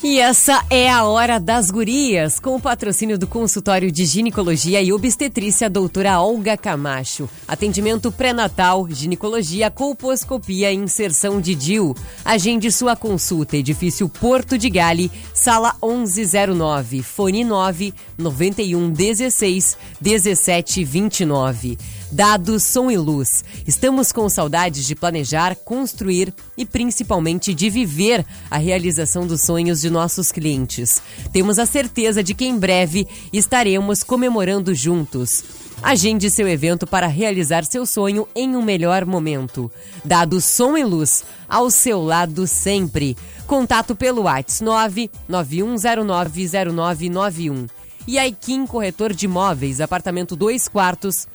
E essa é a Hora das Gurias, com o patrocínio do consultório de ginecologia e obstetrícia doutora Olga Camacho. Atendimento pré-natal, ginecologia, colposcopia e inserção de DIU. Agende sua consulta, edifício Porto de Gale, sala 1109, fone 9 91 16 17 29. Dados Som e Luz. Estamos com saudades de planejar, construir e principalmente de viver a realização dos sonhos de nossos clientes. Temos a certeza de que em breve estaremos comemorando juntos. Agende seu evento para realizar seu sonho em um melhor momento. Dados Som e Luz, ao seu lado sempre. Contato pelo WhatsApp 991090991. E Aikin Corretor de Imóveis, apartamento 2 quartos,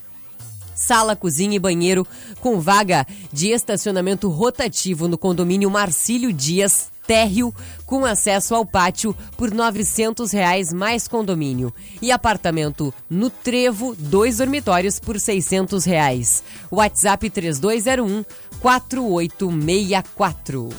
sala, cozinha e banheiro com vaga de estacionamento rotativo no condomínio Marcílio Dias, térreo com acesso ao pátio por 900 reais mais condomínio. E apartamento no Trevo, dois dormitórios por 600 reais. WhatsApp 3201 4864.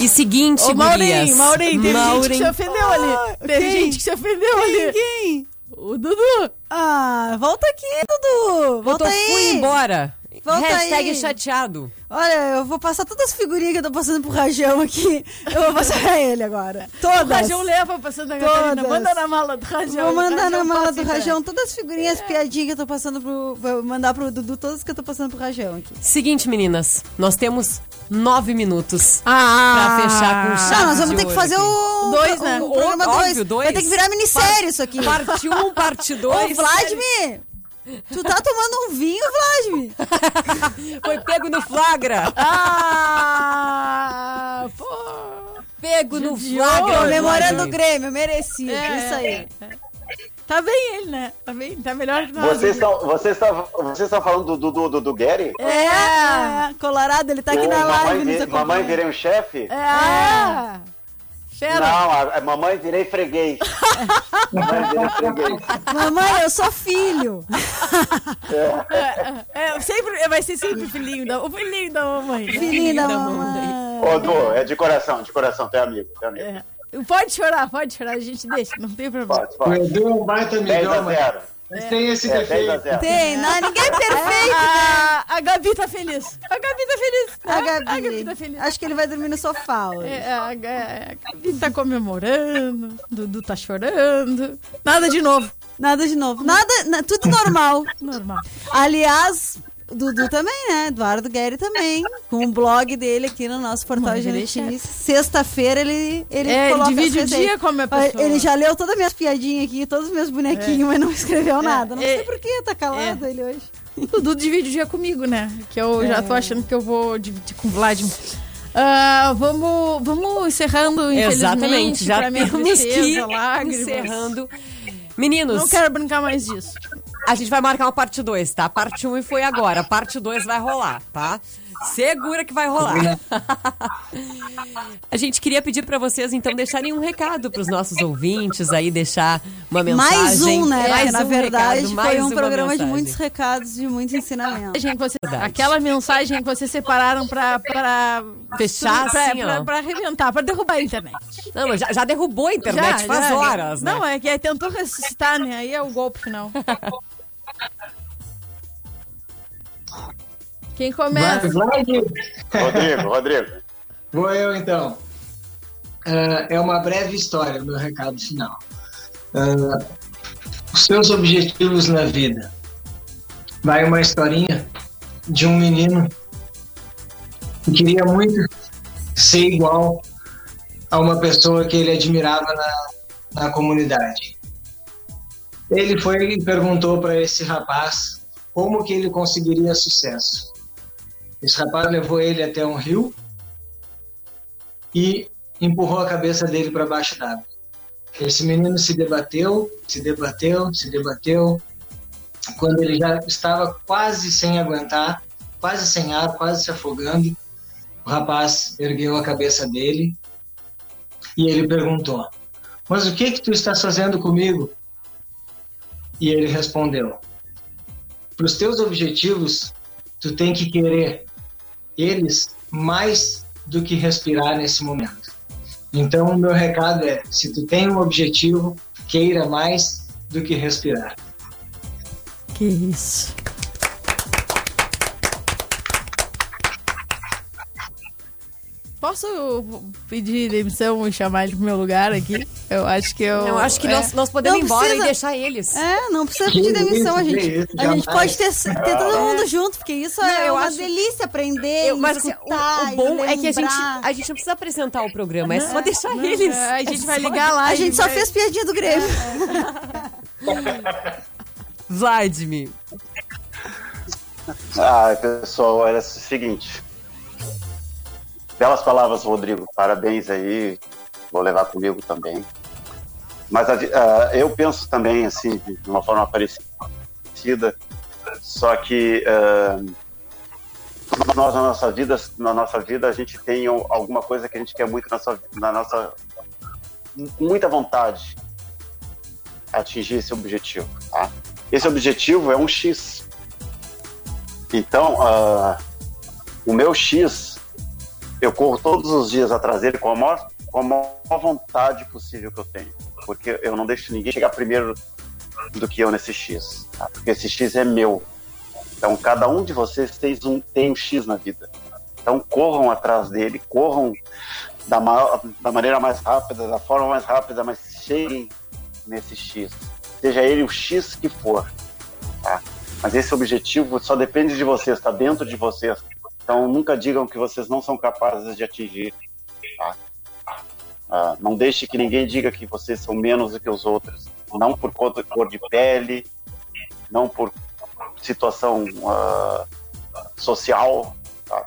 E seguinte, Ô, gurias. Maurinho, Maurinho, teve gente que se ofendeu ali. Teve quem? gente que se ofendeu ali. Quem? O Dudu. Ah, volta aqui, Dudu. Volta Botou aí. fui embora. Volta Hashtag aí. chateado. Olha, eu vou passar todas as figurinhas que eu tô passando pro Rajão aqui. Eu vou passar pra ele agora. Todas. O Rajão leva Santa Todas. Catarina. Manda na mala do Rajão. Vou mandar O na mala do. Rajão todas as figurinhas, piadinhas que eu tô passando pro. Vou mandar pro Dudu todas que eu tô passando pro Rajão aqui. Seguinte, meninas, nós temos nove minutos Ah, pra fechar com chave Não, nós vamos ter que fazer aqui. o. Dois, né? O programa Óbvio, 2. dois. Vai ter que virar minissérie isso aqui. Parte 1, um, parte 2. Ô, Vladimir! Tu tá tomando um vinho, Vladimir? Foi pego no flagra. Ah, pô. Pego no Judiou. flagra. Comemorando o. Grêmio, merecido. É, isso aí. Tá bem ele, né? Tá bem, tá melhor que nós. Vocês estão vocês estão vocês estão falando do do do, do Gary? É, Colorado, ele tá aqui Ô, na mamãe, live. vi- nos mamãe virei um chefe? É. Fera. Não, a, a mamãe virei freguês. mamãe virei freguês. Mamãe, eu sou filho. É, sempre, vai ser sempre o filhinho da, o filhinho da mamãe. Filhinho da da mamãe. Ô, Du, é de coração, de coração, tem amigo, tem amigo. É. Pode chorar, pode chorar, a gente deixa, não tem problema. Pode, pode. Edu é um baita 10 a amigão, mas 0. Mas tem esse É, 10 a defeito. 0. Tem, não, ninguém é perfeito. A, a Gabi tá feliz. A Gabi tá feliz. A? Gabi. A Gabi tá feliz. Acho que ele vai dormir no sofá hoje. É, a, a- Gabi tá comemorando, Dudu tá chorando. Nada de novo. Nada de novo. Nada, na- tudo normal. Normal. Aliás, Dudu também, né? Eduardo Guerri também. Com o blog dele aqui no nosso portal é notícias. Sexta-feira ele, ele É, ele coloca divide o dia receitas. com a minha pessoa. Ele já leu todas as minhas piadinhas aqui, todos os meus bonequinhos, mas não escreveu nada. Não é. sei por que tá calado ele hoje. Dudu divide o dia comigo, né? Que eu já tô achando que eu vou dividir com o Vladimir. Ah, vamos, vamos encerrando, Exatamente, infelizmente, já pra minha temos que ir encerrando. Meninos, Não quero brincar mais disso. A gente vai marcar uma parte 2, tá? Parte 1 um foi agora, parte 2 vai rolar, tá? Segura que vai rolar. a gente queria pedir pra vocês então deixarem um recado pros nossos ouvintes aí, deixar uma mensagem. mais um, né? Mais na um verdade, recado, mais foi um programa de mensagem. muitos recados, de muitos ensinamentos. Você- aquela mensagem que vocês separaram pra, pra Fechar, pra, assim, arrebentar, pra derrubar a internet. Não, já, já derrubou a internet Já, faz já. horas, né? Não, é que aí tentou ressuscitar, né? Aí é o golpe final. Quem começa? Vai. Rodrigo, Rodrigo. Vou eu então. Ah, é uma breve história, meu recado final. Ah, os seus objetivos na vida. Vai uma historinha de um menino que queria muito ser igual a uma pessoa que ele admirava na, na comunidade. Ele foi e perguntou para esse rapaz como que ele conseguiria sucesso. Esse rapaz levou ele até um rio e empurrou a cabeça dele para baixo d'água. Esse menino se debateu, se debateu, se debateu. Quando ele já estava quase sem aguentar, quase sem ar, quase se afogando, o rapaz ergueu a cabeça dele e ele perguntou: Mas o que que tu estás fazendo comigo? E ele respondeu: Para os teus objetivos, tu tem que querer eles mais do que respirar nesse momento. Então, o meu recado é: se tu tem um objetivo, queira mais do que respirar. Que isso. Posso pedir demissão e chamar ele pro meu lugar aqui? Eu acho que eu. Eu acho que é. nós, nós podemos ir Não embora precisa- e deixar eles. É, não precisa pedir demissão, a gente. isso, a gente pode ter, ter todo mundo junto, porque isso Não, é eu uma acho- delícia aprender, Eu- mas assim, escutar, o, o bom é que a gente, a gente não precisa apresentar o programa, é só deixar eles. É, a gente É vai só- ligar lá. A gente só vai- fez piadinha do Grêmio. Vladimir. Ah, pessoal, era o seguinte. Belas palavras, Rodrigo. Parabéns aí. Vou levar comigo também. Mas ah, eu penso também, assim, de uma forma parecida. Só que ah, nós na nossa vida, na nossa vida a gente tem al- alguma coisa que a gente quer muito na, nossa, na nossa muita vontade atingir esse objetivo, tá? Esse objetivo é um X. Então, ah, o meu X, eu corro todos os dias atrás dele com a maior, com a maior vontade possível que eu tenho, porque eu não deixo ninguém chegar primeiro do que eu nesse X, tá? porque esse X é meu. Então, cada um de vocês tem um, tem um X na vida. Então, corram atrás dele, corram da, ma- da maneira mais rápida, da forma mais rápida, mas cheguem nesse X. Seja ele o X que for. Tá? Mas esse objetivo só depende de vocês, está dentro de vocês. Então, nunca digam que vocês não são capazes de atingir. Tá? Ah, não deixe que ninguém diga que vocês são menos do que os outros. Não por cor de, cor de pele, não por situação ah, social, tá?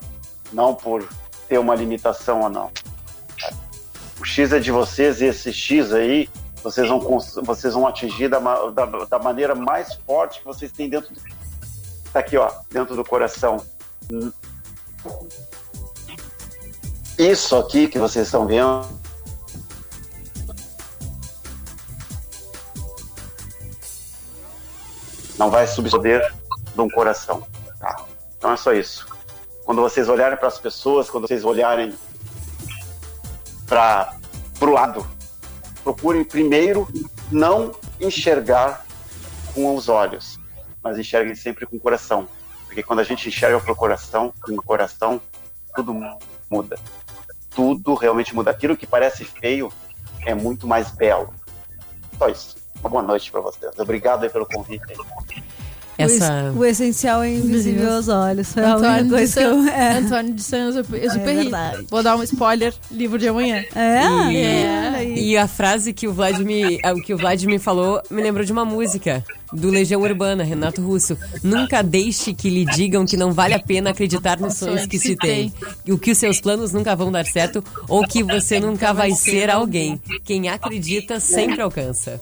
não por ter uma limitação ou não. tá? O X é de vocês e esse X aí vocês vão, vocês vão atingir da, da, da maneira mais forte que vocês têm dentro do. Tá aqui, ó, dentro do coração. Isso aqui que vocês estão vendo não vai subpoder de um coração. Tá? Então é só isso. Quando vocês olharem para as pessoas, quando vocês olharem para o lado, procurem primeiro não enxergar com os olhos, mas enxerguem sempre com o coração. Porque quando a gente enxerga pro coração, com o coração, tudo muda. Tudo realmente muda. Aquilo que parece feio é muito mais belo. Só isso. Uma boa noite para vocês. Obrigado aí pelo convite. O Essa. O, essencial é invisível aos olhos. Foi Antônio de, coisa que eu. É, Antônio de Saint-Exupéry. verdade. Vou dar um spoiler, livro de amanhã. é, É. olha aí. E a frase que o Vladimir, o que o Vladimir falou me lembrou de uma música do Legião Urbana, Renato Russo. Nunca deixe que lhe digam que não vale a pena acreditar nos sonhos que se tem. E o que os seus planos nunca vão dar certo ou que você nunca vai ser alguém. Quem acredita sempre alcança.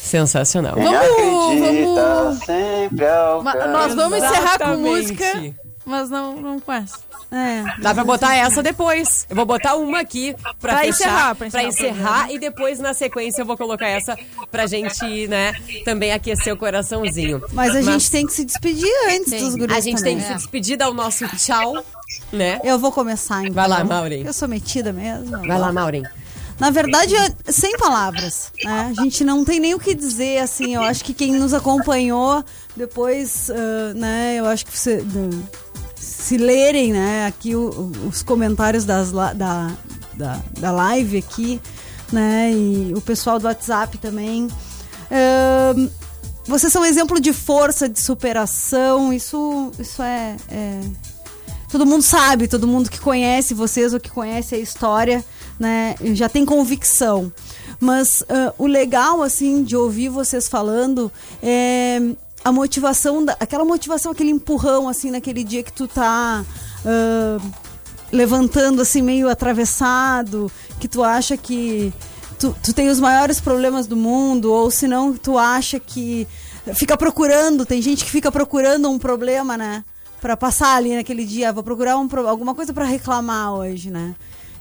Sensacional. Quem Vamos- acredita vamos- sempre alcança. Nós vamos encerrar com música, mas não, não com essa. É. Dá pra botar essa depois. Eu vou botar uma aqui pra, Pra fechar, encerrar, pra encerrar encerrar e depois na sequência eu vou colocar essa pra gente, né, também aquecer o coração,zinho. Mas a gente tem que se despedir antes Tem. dos guris A gente tem também. que se despedir, dar o nosso tchau, né? Eu vou começar, então. Vai lá, Maureen. Eu sou metida mesmo. Vai lá, Maureen. Na verdade, é sem palavras. Né? A gente não tem nem o que dizer, assim. Eu acho que quem nos acompanhou depois, ah, né? Eu acho que você, se lerem, né? Aqui o- os comentários das, da, da, da live aqui, né? E o pessoal do WhatsApp também. Ahn, vocês são exemplo de força, de superação. Isso, isso é- é todo mundo sabe, todo mundo que conhece vocês ou que conhece a história, né, já tem convicção. Mas ah, o legal, assim, de ouvir vocês falando é a motivação, da, aquela motivação, aquele empurrão, assim, naquele dia que tu tá ah, levantando, assim, meio atravessado, que tu acha que tu, tu tem os maiores problemas do mundo, ou se não, tu acha que fica procurando, tem gente que fica procurando um problema, né? Pra passar ali naquele dia, vou procurar um, alguma coisa pra reclamar hoje, né?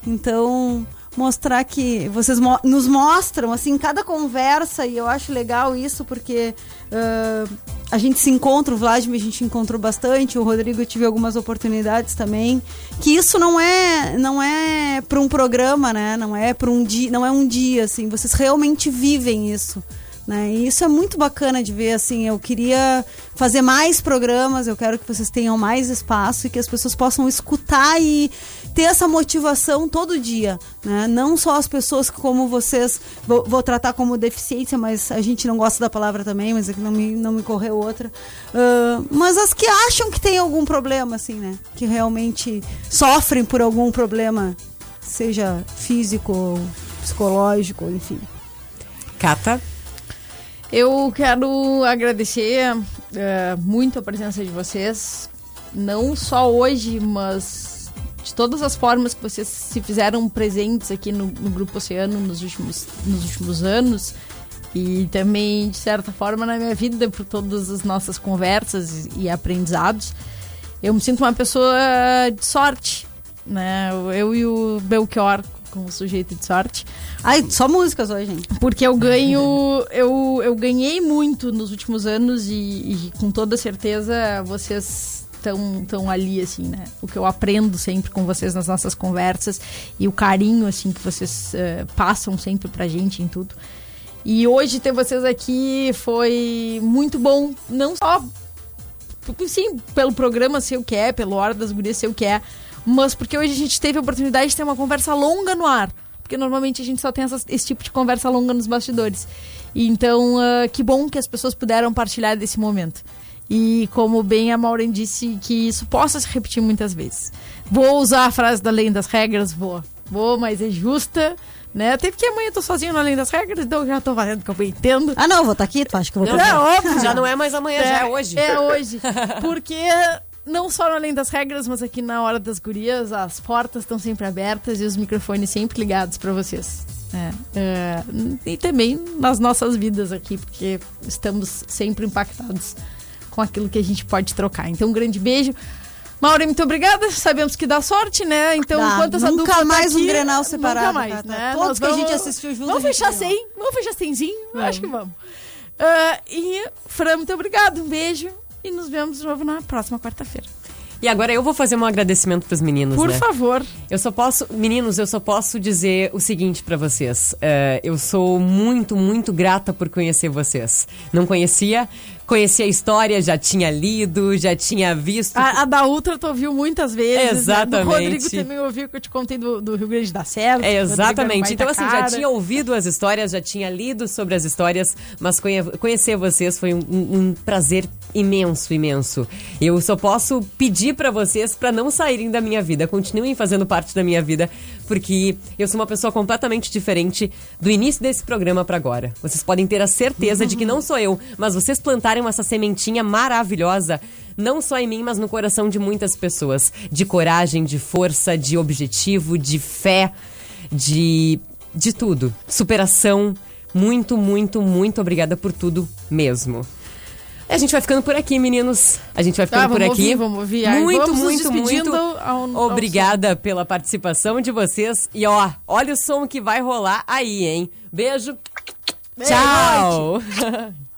Então, mostrar que vocês mo- nos mostram, assim, cada conversa, e eu acho legal isso, porque ah, a gente se encontra, o Vladimir a gente encontrou bastante, o Rodrigo eu tive algumas oportunidades também, que isso não é não é para um programa, né? Não é para um dia, não é um dia, assim, vocês realmente vivem isso. Né? E isso é muito bacana de ver, assim, eu queria fazer mais programas, eu quero que vocês tenham mais espaço e que as pessoas possam escutar e ter essa motivação todo dia, né? Não só as pessoas que, como vocês, vou, vou tratar como deficiência, mas a gente não gosta da palavra também, mas é que não me, não me correu outra. Ah, mas as que acham que tem algum problema, assim, né? Que realmente sofrem por algum problema, seja físico, psicológico, enfim. Cata. Eu quero agradecer eh, muito a presença de vocês, não só hoje, mas de todas as formas que vocês se fizeram presentes aqui no, no Grupo Oceano nos últimos, nos últimos anos e também, de certa forma, na minha vida, por todas as nossas conversas e aprendizados. eu me sinto uma pessoa de sorte, né? Eu e o Belchior como sujeito de sorte. Ai, só músicas hoje, hein? Porque eu ganho. Eu, eu ganhei muito nos últimos anos e, e com toda certeza vocês estão tão ali, assim, né? O que eu aprendo sempre com vocês nas nossas conversas e o carinho, assim, que vocês eh, passam sempre pra gente em tudo. E hoje ter vocês aqui foi muito bom, não só sim, pelo programa ser o que é, pelo Hora das Gurias ser o que é, mas porque hoje a gente teve a oportunidade de ter uma conversa longa no ar. Porque normalmente a gente só tem essas- esse tipo de conversa longa nos bastidores. E então, ah, que bom que as pessoas puderam partilhar desse momento. E como bem a Maureen disse, que isso possa se repetir muitas vezes. Vou usar a frase da lei das regras, vou. Vou, mas é justa, né? Até porque amanhã eu tô sozinho na lei das regras, então eu já tô fazendo o que eu entendo. Ah, não, vou estar aqui, tu acha que eu vou Não, É óbvio. Já não é mais amanhã, já é hoje. É hoje. Porque não só no além das regras, mas aqui na hora das gurias, as portas estão sempre abertas e os microfones sempre ligados para vocês. É, é, e também nas nossas vidas aqui, porque estamos sempre impactados com aquilo que a gente pode trocar. Então, um grande beijo. Maureen, muito obrigada. Sabemos que dá sorte, né? Então, Dá. enquanto essa Nunca dupla tá mais um aqui, Grenal separado, Nunca mais, né? Todos Nós que a gente assistiu junto, Vamos fechar. 100. Vamos fechar 100zinho? Eu acho que vamos. Ah, e, Fran, muito obrigado. Um beijo. E nos vemos de novo na próxima quarta-feira. E agora eu vou fazer um agradecimento pros meninos, Por né? favor. Eu só posso, meninos, eu só posso dizer o seguinte pra vocês. É, eu sou muito, muito grata por conhecer vocês. Não conhecia, conhecia a história, já tinha lido, já tinha visto. A, a da Ultra tu ouviu muitas vezes. Exatamente. Né? Do Rodrigo também ouviu que eu te contei do, do Rio Grande da Serra. É, o exatamente. Então, assim, já tinha ouvido as histórias, já tinha lido sobre as histórias, mas conhe- conhecer vocês foi um, um- um prazer imenso, imenso. Eu só posso pedir pra vocês pra não saírem da minha vida, continuem fazendo parte da minha vida, porque eu sou uma pessoa completamente diferente do início desse programa pra agora. Vocês podem ter a certeza de que não sou eu, mas vocês plantaram essa sementinha maravilhosa não só em mim, mas no coração de muitas pessoas. De coragem, de força, de objetivo, de fé, de, de tudo. Superação. Muito, muito, muito obrigada por tudo mesmo. A gente vai ficando por aqui, meninos. A gente vai ficando Ah, por aqui. ouvir, vamos ouvir. Ai, Muito, vamos muito, muito ao- ao obrigada pela participação de vocês. E ó, olha o som que vai rolar aí, hein? Beijo. Meia Tchau.